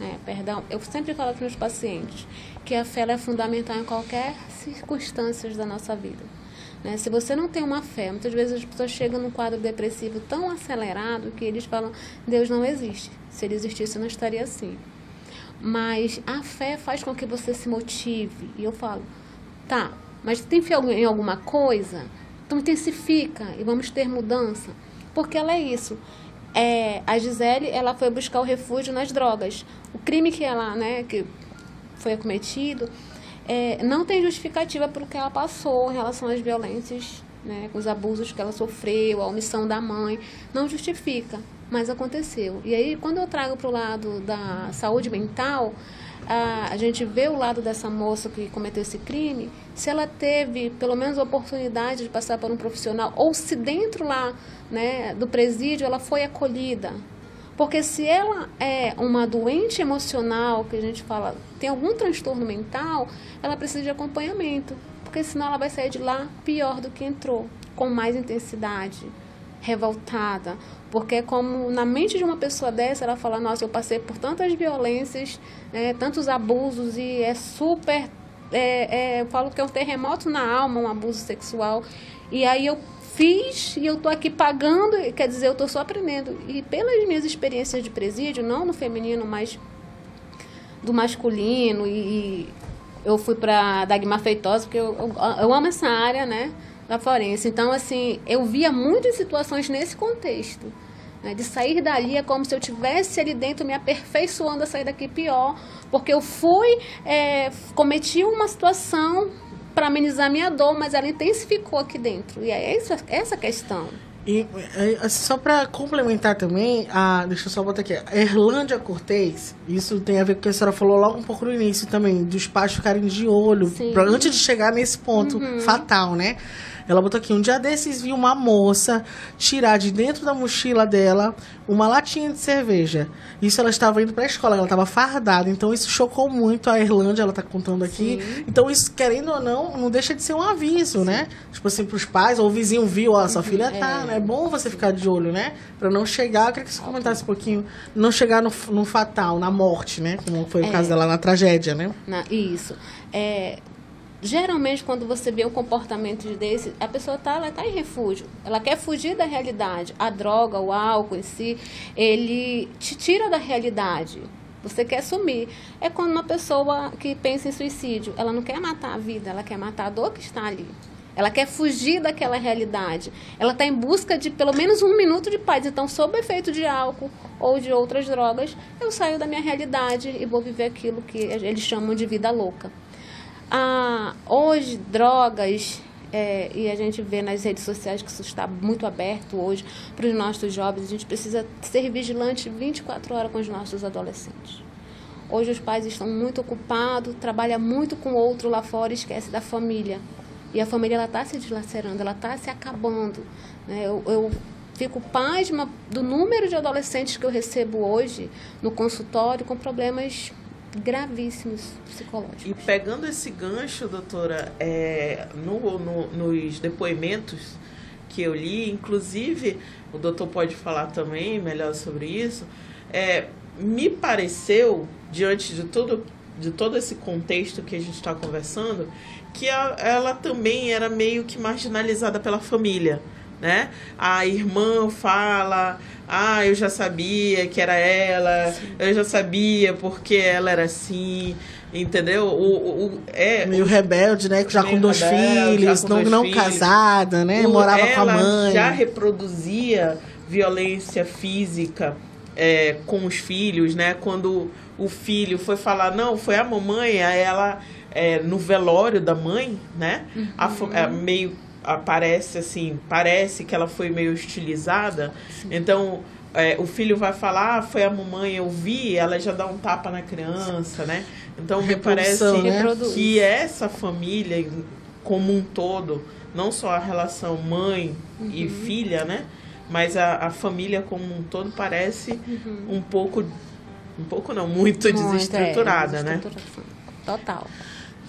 né, perdão, eu sempre falo para os meus pacientes que a fé é fundamental em qualquer circunstância da nossa vida. Né? Se você não tem uma fé, muitas vezes as pessoas chegam num quadro depressivo tão acelerado que eles falam: Deus não existe. Se ele existisse, eu não estaria assim. Mas a fé faz com que você se motive. E eu falo: tá, mas tem fé em alguma coisa? Então intensifica e vamos ter mudança. Porque ela é isso. É, a Gisele ela foi buscar o refúgio nas drogas. O crime que ela, né, que foi cometido, é, não tem justificativa para o que ela passou em relação às violências, né, os abusos que ela sofreu, a omissão da mãe. Não justifica, mas aconteceu. E aí, quando eu trago para o lado da saúde mental, a, a gente vê o lado dessa moça que cometeu esse crime, se ela teve pelo menos a oportunidade de passar por um profissional, ou se dentro lá né, do presídio ela foi acolhida, porque se ela é uma doente emocional, que a gente fala, tem algum transtorno mental, ela precisa de acompanhamento. Porque senão ela vai sair de lá pior do que entrou, com mais intensidade, revoltada. Porque é como na mente de uma pessoa dessa, ela fala, nossa, eu passei por tantas violências, né, tantos abusos e é super. É, é, eu falo que é um terremoto na alma, um abuso sexual. E aí eu fiz e eu tô aqui pagando, quer dizer, eu tô só aprendendo. E pelas minhas experiências de presídio, não no feminino, mas do masculino, e, eu fui para Dagmar Feitosa, porque eu, eu, eu, amo essa área, né, da forense. Então, assim, eu via muitas situações nesse contexto. Né, de sair dali é como se eu tivesse ali dentro me aperfeiçoando a sair daqui pior, porque eu fui, é, cometi uma situação para amenizar minha dor, mas ela intensificou aqui dentro. E é essa, essa questão. E é, só para complementar também, a, deixa eu só botar aqui, a Erlândia Cortez, isso tem a ver com o que a senhora falou logo um pouco no início também, dos pais ficarem de olho, pra, antes de chegar nesse ponto uhum. fatal, né? Ela botou aqui, um dia desses vi uma moça tirar de dentro da mochila dela uma latinha de cerveja. Isso ela estava indo para a escola, ela estava fardada. Então isso chocou muito a Irlândia, ela está contando aqui. Sim. Então isso, querendo ou não, não deixa de ser um aviso, Sim. né? Tipo assim, para os pais, ou o vizinho viu, ó, sua filha tá, é. né? É bom você ficar de olho, né? Para não chegar, eu queria que você comentasse um pouquinho, não chegar no, no fatal, na morte, né? Como foi o é. caso dela na tragédia, né? Na, isso. É, geralmente quando você vê um comportamento desse, a pessoa está ela tá em refúgio. Ela quer fugir da realidade. A droga, o álcool em si, ele te tira da realidade. Você quer sumir. É quando uma pessoa que pensa em suicídio, ela não quer matar a vida, ela quer matar a dor que está ali. Ela quer fugir daquela realidade. Ela está em busca de pelo menos um minuto de paz. Então, sob efeito de álcool ou de outras drogas, eu saio da minha realidade e vou viver aquilo que eles chamam de vida louca. Ah, hoje, drogas, é, e a gente vê nas redes sociais que isso está muito aberto hoje para os nossos jovens. A gente precisa ser vigilante 24 horas com os nossos adolescentes. Hoje os pais estão muito ocupados, trabalham muito com outro lá fora e esquece da família. E a família está se dilacerando, ela está se acabando. Né? Eu, eu fico pasma do número de adolescentes que eu recebo hoje no consultório com problemas gravíssimos psicológicos. E pegando esse gancho, doutora, é, no, no, nos depoimentos que eu li, inclusive o doutor pode falar também melhor sobre isso, é, me pareceu, diante de tudo de todo esse contexto que a gente está conversando, que a, ela também era meio que marginalizada pela família, né? A irmã fala, ah, eu já sabia que era ela, Sim. eu já sabia porque ela era assim, entendeu? O, o, é, meio rebelde, né? Já com dois rebelde, filhos, com não, dois não filhos. casada, né? O, Morava com a mãe. já reproduzia violência física é, com os filhos, né? Quando o filho foi falar, não, foi a mamãe, aí ela é, no velório da mãe, né? Uhum. A, é, meio aparece assim, parece que ela foi meio hostilizada. Sim. Então, é, o filho vai falar, ah, foi a mamãe, eu vi, ela já dá um tapa na criança, né? Então, me parece né? que essa família como um todo, não só a relação mãe uhum. e filha, né? Mas a, a família como um todo parece uhum. um pouco, um pouco não, muito, muito é, desestruturada, é, né? Total.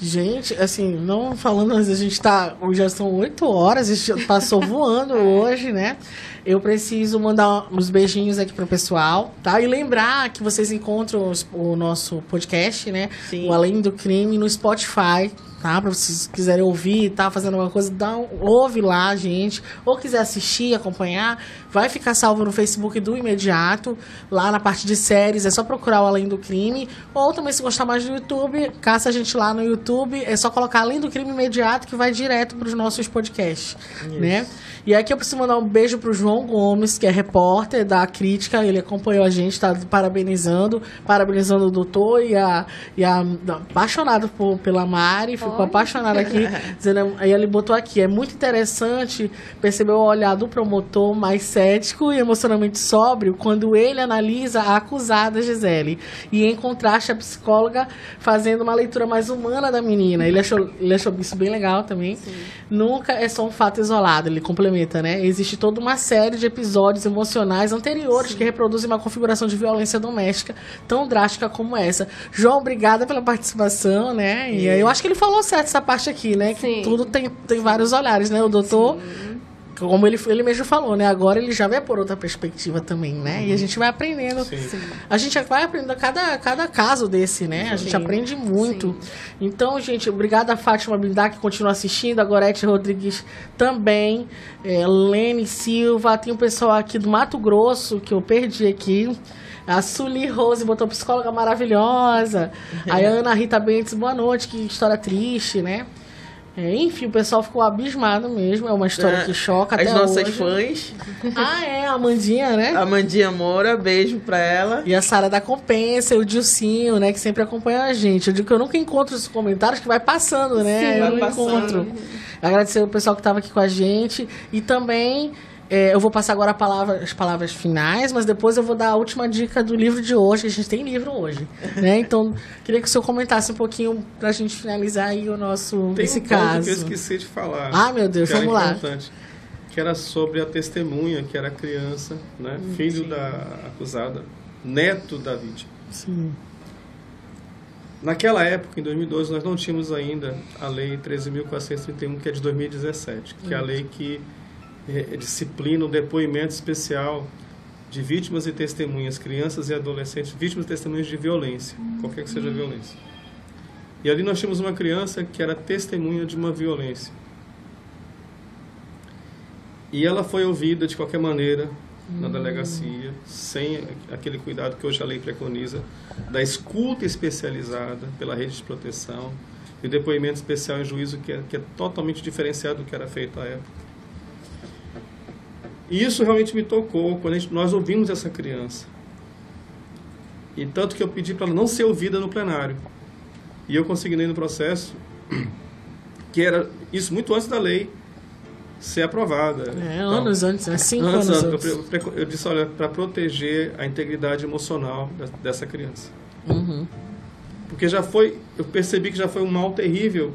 Gente, assim, não falando, mas a gente tá. Já são oito horas, a gente passou voando hoje, né? Eu preciso mandar uns beijinhos aqui pro pessoal, tá? E lembrar que vocês encontram o nosso podcast, né? Sim. O Além do Crime no Spotify, tá? Pra vocês quiserem ouvir, tá fazendo alguma coisa, dá um, ouve lá, gente. Ou quiser assistir, acompanhar, vai ficar salvo no Facebook do imediato, lá na parte de séries, é só procurar o Além do Crime. Ou também, se gostar mais do YouTube, caça a gente lá no YouTube, é só colocar Além do Crime Imediato, que vai direto pros nossos podcasts, Isso. né? E aqui eu preciso mandar um beijo pro João Gomes, que é repórter da crítica, ele acompanhou a gente, tá parabenizando, parabenizando o doutor e a, e a apaixonado por, pela Mari, ficou apaixonada aqui, dizendo, aí ele botou aqui, é muito interessante perceber o olhar do promotor mais cético e emocionalmente sóbrio quando ele analisa a acusada Gisele. E em contraste, a psicóloga fazendo uma leitura mais humana da menina. Ele achou, ele achou isso bem legal também. Sim. Nunca é só um fato isolado, ele complementa, né? Existe toda uma série de episódios emocionais anteriores Sim. que reproduzem uma configuração de violência doméstica tão drástica como essa. João, obrigada pela participação, né? E eu acho que ele falou certo essa parte aqui, né? Que Sim. tudo tem, tem vários olhares, né? O doutor. Sim como ele, ele mesmo falou, né? Agora ele já vê por outra perspectiva também, né? Uhum. E a gente vai aprendendo. Sim. A gente vai aprendendo cada, cada caso desse, né? A gente aprende muito. Sim. Então, gente, obrigada a Fátima Bindá, que continua assistindo, a Gorete Rodrigues também, é, Lene Silva, tem um pessoal aqui do Mato Grosso, que eu perdi aqui. A Suli Rose botou psicóloga maravilhosa. A Ana Rita Bentes, boa noite, que história triste, né? É, enfim, o pessoal ficou abismado mesmo. É uma história é, que choca As até nossas hoje. fãs. Ah, é, a Amandinha, né? Amandinha Moura, beijo pra ela. E a Sara da Compensa, o Dilcinho, né, que sempre acompanha a gente. Eu digo que eu nunca encontro os comentários que vai passando, né? Sim, eu vai não passando. encontro. Agradecer o pessoal que estava aqui com a gente. E também é, eu vou passar agora palavra, as palavras finais, mas depois eu vou dar a última dica do livro de hoje, que a gente tem livro hoje. Né? Então, queria que o senhor comentasse um pouquinho para a gente finalizar aí o nosso tem esse um caso. que eu esqueci de falar. Ah, meu Deus, vamos lá. Que era sobre a testemunha, que era criança, né? Hum, filho sim. da acusada, neto da vítima. Sim. Naquela época, em 2012, nós não tínhamos ainda a Lei 13.431, que é de 2017, que é a lei que disciplina, um depoimento especial de vítimas e testemunhas, crianças e adolescentes, vítimas e testemunhas de violência, qualquer que seja a violência. E ali nós tínhamos uma criança que era testemunha de uma violência. E ela foi ouvida de qualquer maneira, na delegacia, sem aquele cuidado que hoje a lei preconiza, da escuta especializada pela rede de proteção, e depoimento especial em juízo que é, que é totalmente diferenciado do que era feito à época. E isso realmente me tocou quando gente, nós ouvimos essa criança. E tanto que eu pedi para ela não ser ouvida no plenário. E eu consegui no processo, que era isso muito antes da lei ser aprovada. É, anos então, antes, né? Cinco anos, anos antes. Eu, eu, eu, disse, olha, para proteger a integridade emocional dessa criança. Uhum. Porque já foi, eu percebi que já foi um mal terrível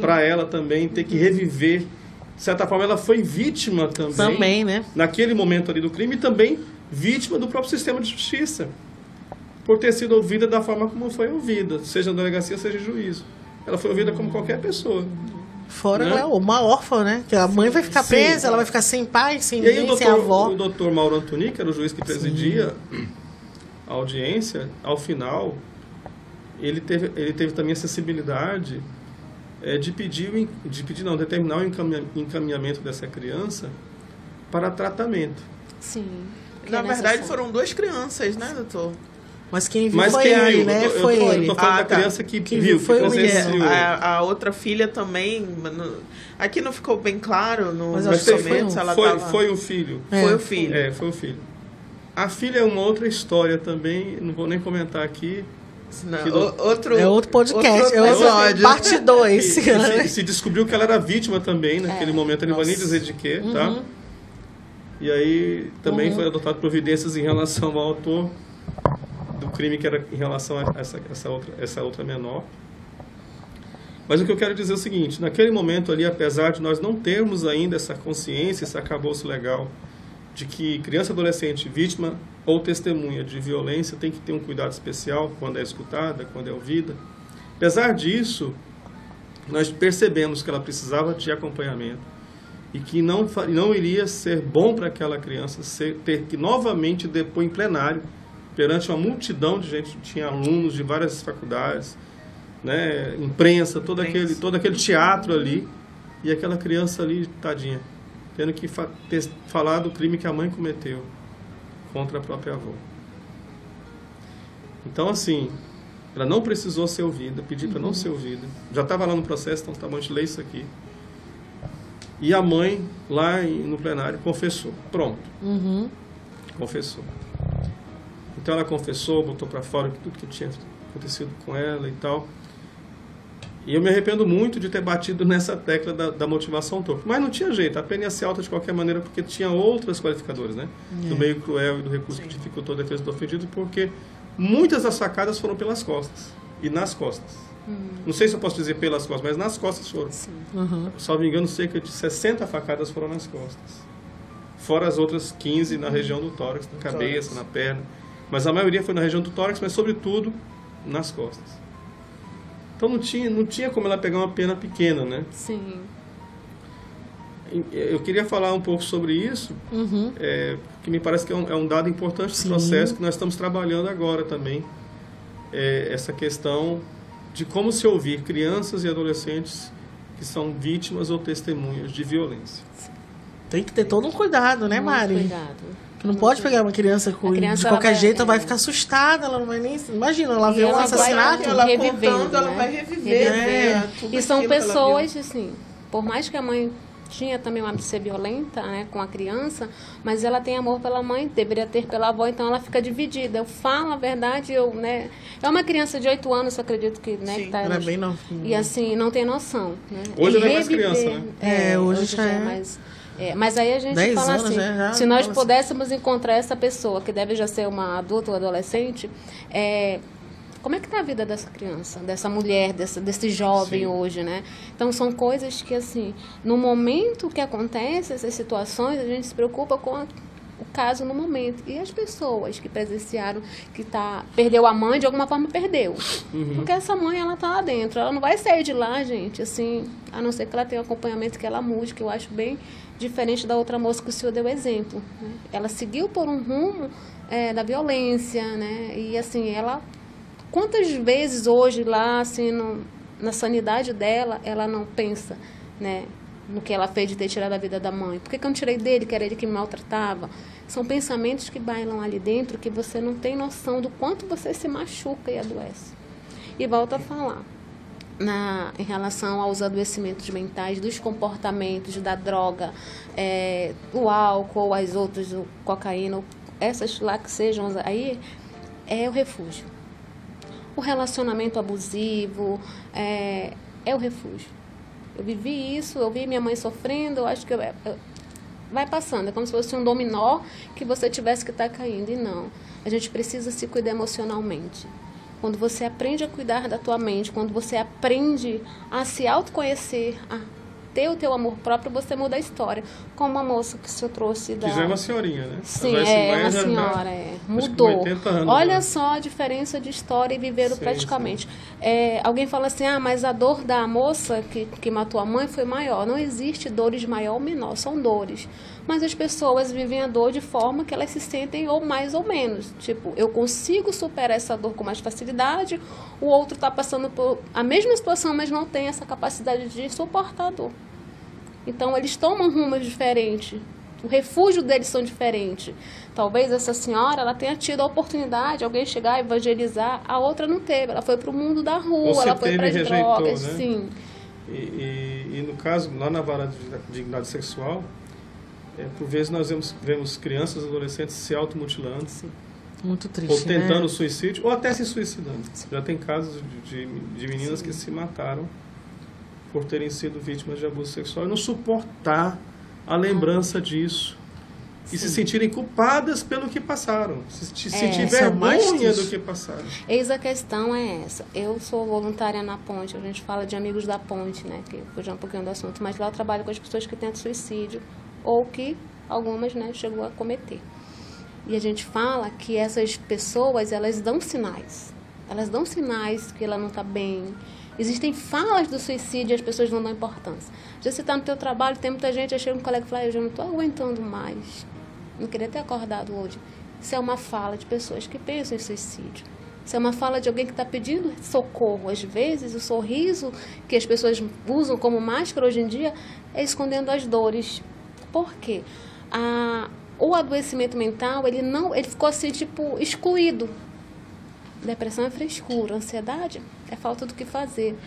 para ela também ter que reviver. De certa forma, ela foi vítima também. Também, né? Naquele momento ali do crime e também vítima do próprio sistema de justiça. Por ter sido ouvida da forma como foi ouvida, seja na delegacia, seja em juízo. Ela foi ouvida como qualquer pessoa. Fora né? uma órfã, né? Que a mãe vai ficar presa, Sim. ela vai ficar sem pai, sem e aí, doutor, sem avó. O doutor Mauro Antoni, que era o juiz que presidia Sim. a audiência, ao final, ele teve, ele teve também a sensibilidade é, de pedir, de pedir não, determinar o encaminhamento dessa criança para tratamento. Sim. Na verdade, foram duas crianças, né, doutor? Mas quem viu Mas foi quem ele, viu, né? Eu, foi eu tô, ele. Eu tô falando ah, da tá. criança que quem viu, foi que o a, a, outra filha também. No, aqui não ficou bem claro no Mas foi, foi, um, ela foi, tava... foi o filho. É. Foi o filho. É, foi o filho. A filha é uma outra história também, não vou nem comentar aqui. Não, do... outro, é outro podcast, outro é episódio. parte 2. se, se, descobriu que ela era vítima também naquele é. momento, eu não vou nem dizer de quê, tá? uhum. tá? E aí também uhum. foi adotado providências em relação ao autor do crime que era em relação a essa, essa, outra, essa outra menor. Mas o que eu quero dizer é o seguinte: naquele momento ali, apesar de nós não termos ainda essa consciência, esse acabouço legal de que criança adolescente vítima ou testemunha de violência tem que ter um cuidado especial quando é escutada, quando é ouvida. Apesar disso, nós percebemos que ela precisava de acompanhamento e que não, não iria ser bom para aquela criança ser, ter que novamente depor em plenário perante uma multidão de gente, tinha alunos de várias faculdades, né, imprensa, todo aquele, todo aquele teatro ali, e aquela criança ali, tadinha, tendo que fa ter, falar do crime que a mãe cometeu contra a própria avó. Então, assim, ela não precisou ser ouvida, pedi uhum. para não ser ouvida. Já estava lá no processo, então tá bom, a gente lê isso aqui. E a mãe, lá no plenário, confessou. Pronto. Uhum. Confessou. Então ela confessou, botou para fora tudo que tinha acontecido com ela e tal. E eu me arrependo muito de ter batido nessa tecla da, da motivação torpe. Mas não tinha jeito, a pena ia ser alta de qualquer maneira, porque tinha outras qualificadoras, né? É. Do meio cruel e do recurso Sim. que dificultou a defesa do ofendido, porque muitas das facadas foram pelas costas. E nas costas. Hum. Não sei se eu posso dizer pelas costas, mas nas costas foram. Sim. Uhum. Salvo engano, cerca de 60 facadas foram nas costas. Fora as outras 15 na região do tórax, na cabeça, na perna. Mas a maioria foi na região do tórax, mas sobretudo nas costas. Então não tinha, não tinha como ela pegar uma pena pequena, né? Sim. Eu queria falar um pouco sobre isso, uhum. é, que me parece que é um, é um dado importante do processo que nós estamos trabalhando agora também. É, essa questão de como se ouvir crianças e adolescentes que são vítimas ou testemunhas de violência. Tem que ter todo um cuidado, né, Muito Mari? Cuidado. Que não pode pegar uma criança com criança, de qualquer vai, jeito, ela vai ficar assustada, ela não vai nem. Imagina, ela vê um assassinato. Vai, ela revivendo, ela né? vai reviver. É. E são pessoas, assim, por mais que a mãe tinha também uma de ser violenta né, com a criança, mas ela tem amor pela mãe, deveria ter pela avó, então ela fica dividida. Eu falo a verdade, eu, né, é uma criança de 8 anos, eu acredito que, né, Sim, que tá, ela é bem novinha. E assim, não tem noção, né? Hoje ela é mais criança, né? É, é hoje, hoje já é, é mais é, mas aí a gente fala assim, já, se nós pudéssemos encontrar essa pessoa, que deve já ser uma adulta ou adolescente, é, como é que está a vida dessa criança, dessa mulher, dessa, desse jovem Sim. hoje, né? Então são coisas que assim, no momento que acontecem essas situações, a gente se preocupa com a, o caso no momento. E as pessoas que presenciaram, que tá, perdeu a mãe, de alguma forma perdeu. Uhum. Porque essa mãe, ela tá lá dentro. Ela não vai sair de lá, gente, assim, a não ser que ela tenha um acompanhamento que ela mude, que eu acho bem diferente da outra moça que o senhor deu exemplo. Né? Ela seguiu por um rumo é, da violência, né? E assim, ela quantas vezes hoje lá, assim, no, na sanidade dela, ela não pensa, né? no que ela fez de ter tirado a vida da mãe? Por que, que eu não tirei dele, que era ele que me maltratava? São pensamentos que bailam ali dentro que você não tem noção do quanto você se machuca e adoece. E volto a falar. Na, em relação aos adoecimentos mentais, dos comportamentos, da droga, é, o álcool, as outras, o cocaína, essas lá que sejam aí, é o refúgio. O relacionamento abusivo é, é o refúgio. Eu vivi isso, eu vi minha mãe sofrendo, eu acho que eu, eu, vai passando, é como se fosse um dominó que você tivesse que estar tá caindo. E não. A gente precisa se cuidar emocionalmente. Quando você aprende a cuidar da tua mente, quando você aprende a se autoconhecer, a ter o teu amor próprio, você muda a história. Como a moça que o senhor trouxe da... Que já é uma senhorinha, né? Sim, é uma senhora, é. Mudou. Anos, Olha né? só a diferença de história e viveram sim, praticamente. Sim. É, alguém fala assim, ah, mas a dor da moça que, que matou a mãe foi maior. Não existe dores maior ou menor, são dores. Mas as pessoas vivem a dor de forma que elas se sentem ou mais ou menos. Tipo, eu consigo superar essa dor com mais facilidade, o outro está passando por a mesma situação, mas não tem essa capacidade de suportar a dor. Então eles tomam rumos diferentes. O refúgio deles são diferentes. Talvez essa senhora ela tenha tido a oportunidade, alguém chegar e evangelizar, a outra não teve. Ela foi para o mundo da rua, Você ela foi para as drogas, né? sim. E, e, e, no caso, lá na vara de dignidade sexual, é, por vezes nós vemos, vemos crianças, adolescentes se automutilando. Sim. Muito triste. Ou tentando né? suicídio, ou até se suicidando. Sim. Já tem casos de, de, meninas Sim. que se mataram por terem sido vítimas de abuso sexual e não suportar a lembrança disso. Sim. E se sentirem culpadas pelo que passaram. Se, se é, sentir vergonha do que passaram. Eis a questão é essa. Eu sou voluntária na ponte, a gente fala de amigos da ponte, né? Que fugiu um pouquinho do assunto, mas lá eu trabalho com as pessoas que tentam suicídio ou que algumas, né, chegou a cometer. E a gente fala que essas pessoas, elas dão sinais. Elas dão sinais que ela não está bem, Existem falas do suicídio e as pessoas não dão importância. Já você está no teu trabalho, tem muita gente, aí chega um colega e fala, eu já não estou aguentando mais. Não queria ter acordado hoje. Isso é uma fala de pessoas que pensam em suicídio. Isso é uma fala de alguém que está pedindo socorro. Às vezes, o sorriso que as pessoas usam como máscara hoje em dia é escondendo as dores. Por quê? A, o adoecimento mental, ele não, ele ficou assim, tipo, excluído Depressão é frescura, ansiedade é falta do que fazer.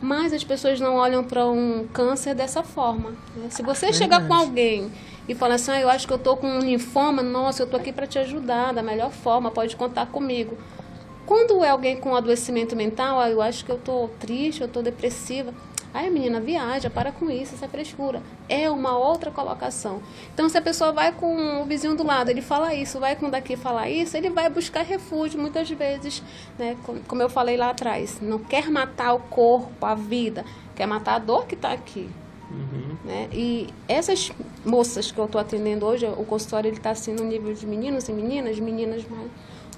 Mas as pessoas não olham para um câncer dessa forma. Né? Se você chegar com alguém e falar assim, ah, eu acho que eu estou com um linfoma, nossa, eu estou aqui para te ajudar da melhor forma, pode contar comigo. Quando é alguém com adoecimento mental, ah, eu acho que eu estou triste, eu estou depressiva. Ai, menina, viaja, para com isso, isso é frescura. É uma outra colocação. Então, se a pessoa vai com o vizinho do lado, ele fala isso, vai com daqui falar isso, ele vai buscar refúgio muitas vezes, né? Como eu falei lá atrás, não quer matar o corpo, a vida, quer matar a dor que está aqui. Uhum. Né? E essas moças que eu estou atendendo hoje, o consultório está assim no nível de meninos e meninas, meninas mais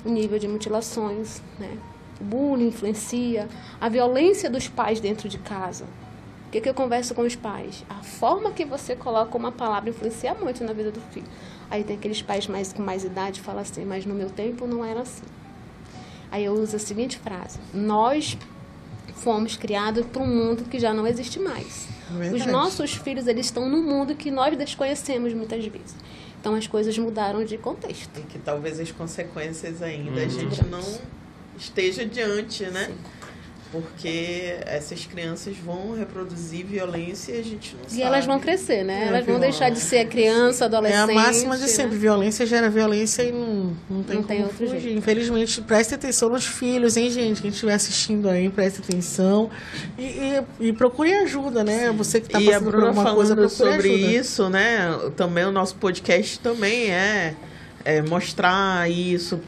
o nível de mutilações, né? O bullying influencia, a violência dos pais dentro de casa. O que, que eu converso com os pais? A forma que você coloca uma palavra influencia muito na vida do filho. Aí tem aqueles pais mais com mais idade que falam assim, mas no meu tempo não era assim. Aí eu uso a seguinte frase: Nós fomos criados para um mundo que já não existe mais. Verdade. Os nossos filhos eles estão num mundo que nós desconhecemos muitas vezes. Então as coisas mudaram de contexto. E que talvez as consequências ainda uhum. a gente não esteja diante, né? Sim. Porque essas crianças vão reproduzir violência e a gente não e sabe. E elas vão crescer, né? É, elas vão deixar de ser criança, adolescente. É a máxima de né? sempre. Violência gera violência e não, não tem não como tem outro fugir. Jeito. Infelizmente, preste atenção nos filhos, hein, gente? Quem estiver assistindo aí, preste atenção. E, e, e procure ajuda, né? Sim. Você que está passando por alguma coisa, procure sobre ajuda. isso, né? Também o nosso podcast também é, é mostrar isso,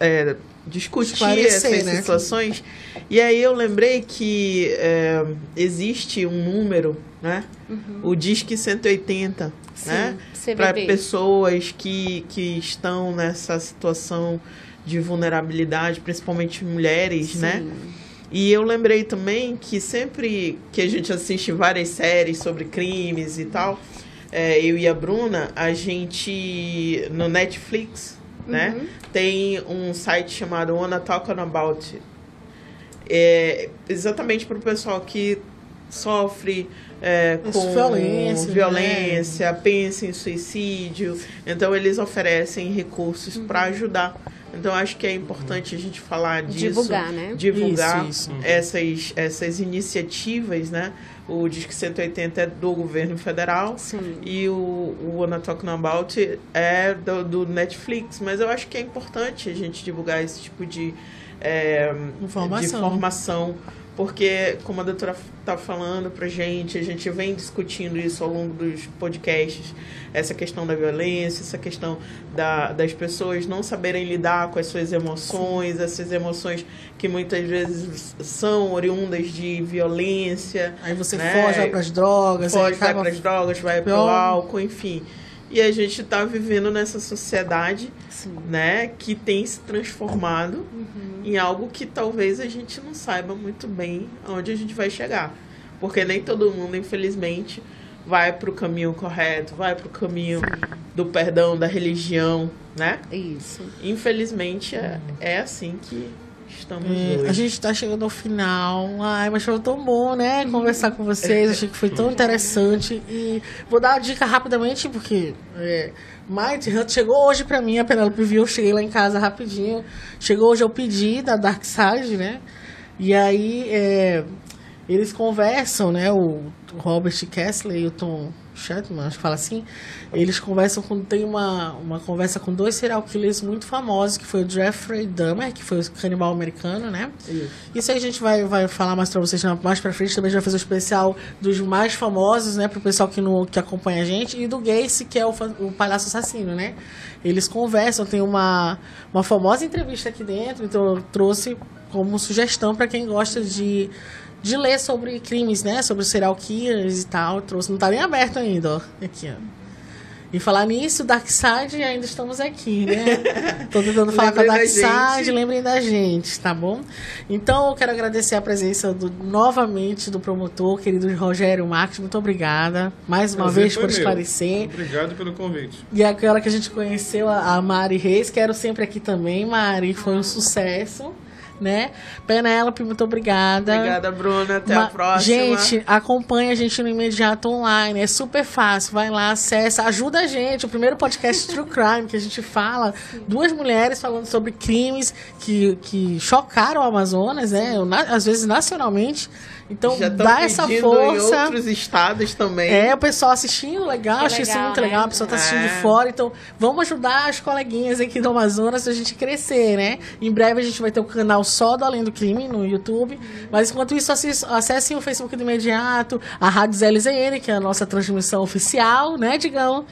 é, discutir essas né? situações. E aí eu lembrei que é, existe um número, né? Uhum. O Disque 180, Sim, né? Para pessoas que, que estão nessa situação de vulnerabilidade, principalmente mulheres, né? Sim. né? E eu lembrei também que sempre que a gente assiste várias séries sobre crimes e tal, é, eu e a Bruna, a gente no Netflix né? Uhum. Tem um site chamado Wanna Talk About. É, exatamente para o pessoal que sofre é, com violência, violência pensa em suicídio. Então, eles oferecem recursos para ajudar. Então, acho que é importante a gente falar disso. Divulgar, né? Divulgar Isso, isso. Essas, essas iniciativas, né? O Disque 180 é do governo federal Sim. e o, o Wanna Talking About é do, do Netflix. Mas eu acho que é importante a gente divulgar esse tipo de, é, Informação. de informação. Porque, como a doutora está falando pra gente, a gente vem discutindo isso ao longo dos podcasts, essa questão da violência, essa questão da, das pessoas não saberem lidar com as suas emoções, essas emoções que muitas vezes são oriundas de violência. Aí você né? foge, vai pras drogas, Pode, vai para as drogas, vai para o álcool, enfim. E a gente está vivendo nessa sociedade, Sim. né, que tem se transformado Uhum. em algo que talvez a gente não saiba muito bem aonde a gente vai chegar. Porque nem todo mundo, infelizmente, vai para o caminho correto, vai para o caminho do perdão, da religião, né? Isso. Infelizmente, é, é assim que estamos É, hoje. a gente tá chegando ao final. Ai, mas foi tão bom, né? Conversar com vocês. Achei que foi tão interessante. E vou dar uma dica rapidamente, porque é, Mighty Hunt chegou hoje pra mim. A Penelope viu. Eu cheguei lá em casa rapidinho. Chegou hoje, eu pedi da Dark Side, né? E aí é, eles conversam, né? O Robert Kessler e o Tom Chatman, acho que fala assim. Eles conversam com. Tem uma, uma conversa com dois serial killers muito famosos, que foi o Jeffrey Dahmer, que foi o canibal americano, né? Isso aí a gente vai, vai falar mais pra vocês mais pra frente. Também a gente vai fazer o especial dos mais famosos, né? Pro pessoal que, não, que acompanha a gente. E do Gacy, que é o, o palhaço assassino, né? Eles conversam, tem uma, uma famosa entrevista aqui dentro, então eu trouxe como sugestão para quem gosta de, de ler sobre crimes, né? Sobre serial killers e tal. Trouxe, não tá nem aberto ainda, ó. Aqui, ó. E falar nisso, Darkseid, ainda estamos aqui, né? Tô tentando falar com a Darkseid, gente. lembrem da gente, tá bom? Então, eu quero agradecer a presença do, novamente do promotor, querido Rogério Marques. Muito obrigada, mais uma Prazer vez, por meu. esclarecer. Obrigado pelo convite. E aquela que a gente conheceu, a a Mari Reis, quero sempre aqui também, Mari, foi um sucesso, né? Penélope, muito obrigada. Obrigada, Bruna. Até Ma- a próxima. Gente, acompanha a gente no Imediato Online. É super fácil. Vai lá, acessa, ajuda a gente. O primeiro podcast True Crime que a gente fala. Duas mulheres falando sobre crimes que, que chocaram o Amazonas, né? Às vezes nacionalmente. Então, dá essa força. em outros estados também. É, o pessoal assistindo, legal, achei isso muito né? legal, a pessoa tá assistindo de É. fora, então vamos ajudar as coleguinhas aqui do Amazonas pra gente crescer, né? Em breve a gente vai ter um canal só do Além do Crime no YouTube, mas enquanto isso, acessem o Facebook do Imediato, a Rádio ZLZN, que é a nossa transmissão oficial, né, Digão?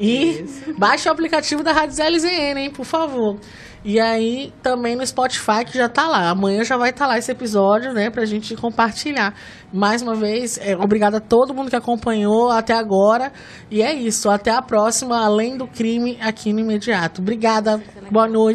E baixe o aplicativo da Rádio ZLZN, hein, por favor. E aí, também no Spotify, que já tá lá. Amanhã já vai estar lá esse episódio, né, pra gente compartilhar. Mais uma vez, é, obrigada a todo mundo que acompanhou até agora. E é isso. Até a próxima, além do crime, aqui no Imediato. Obrigada. Boa noite.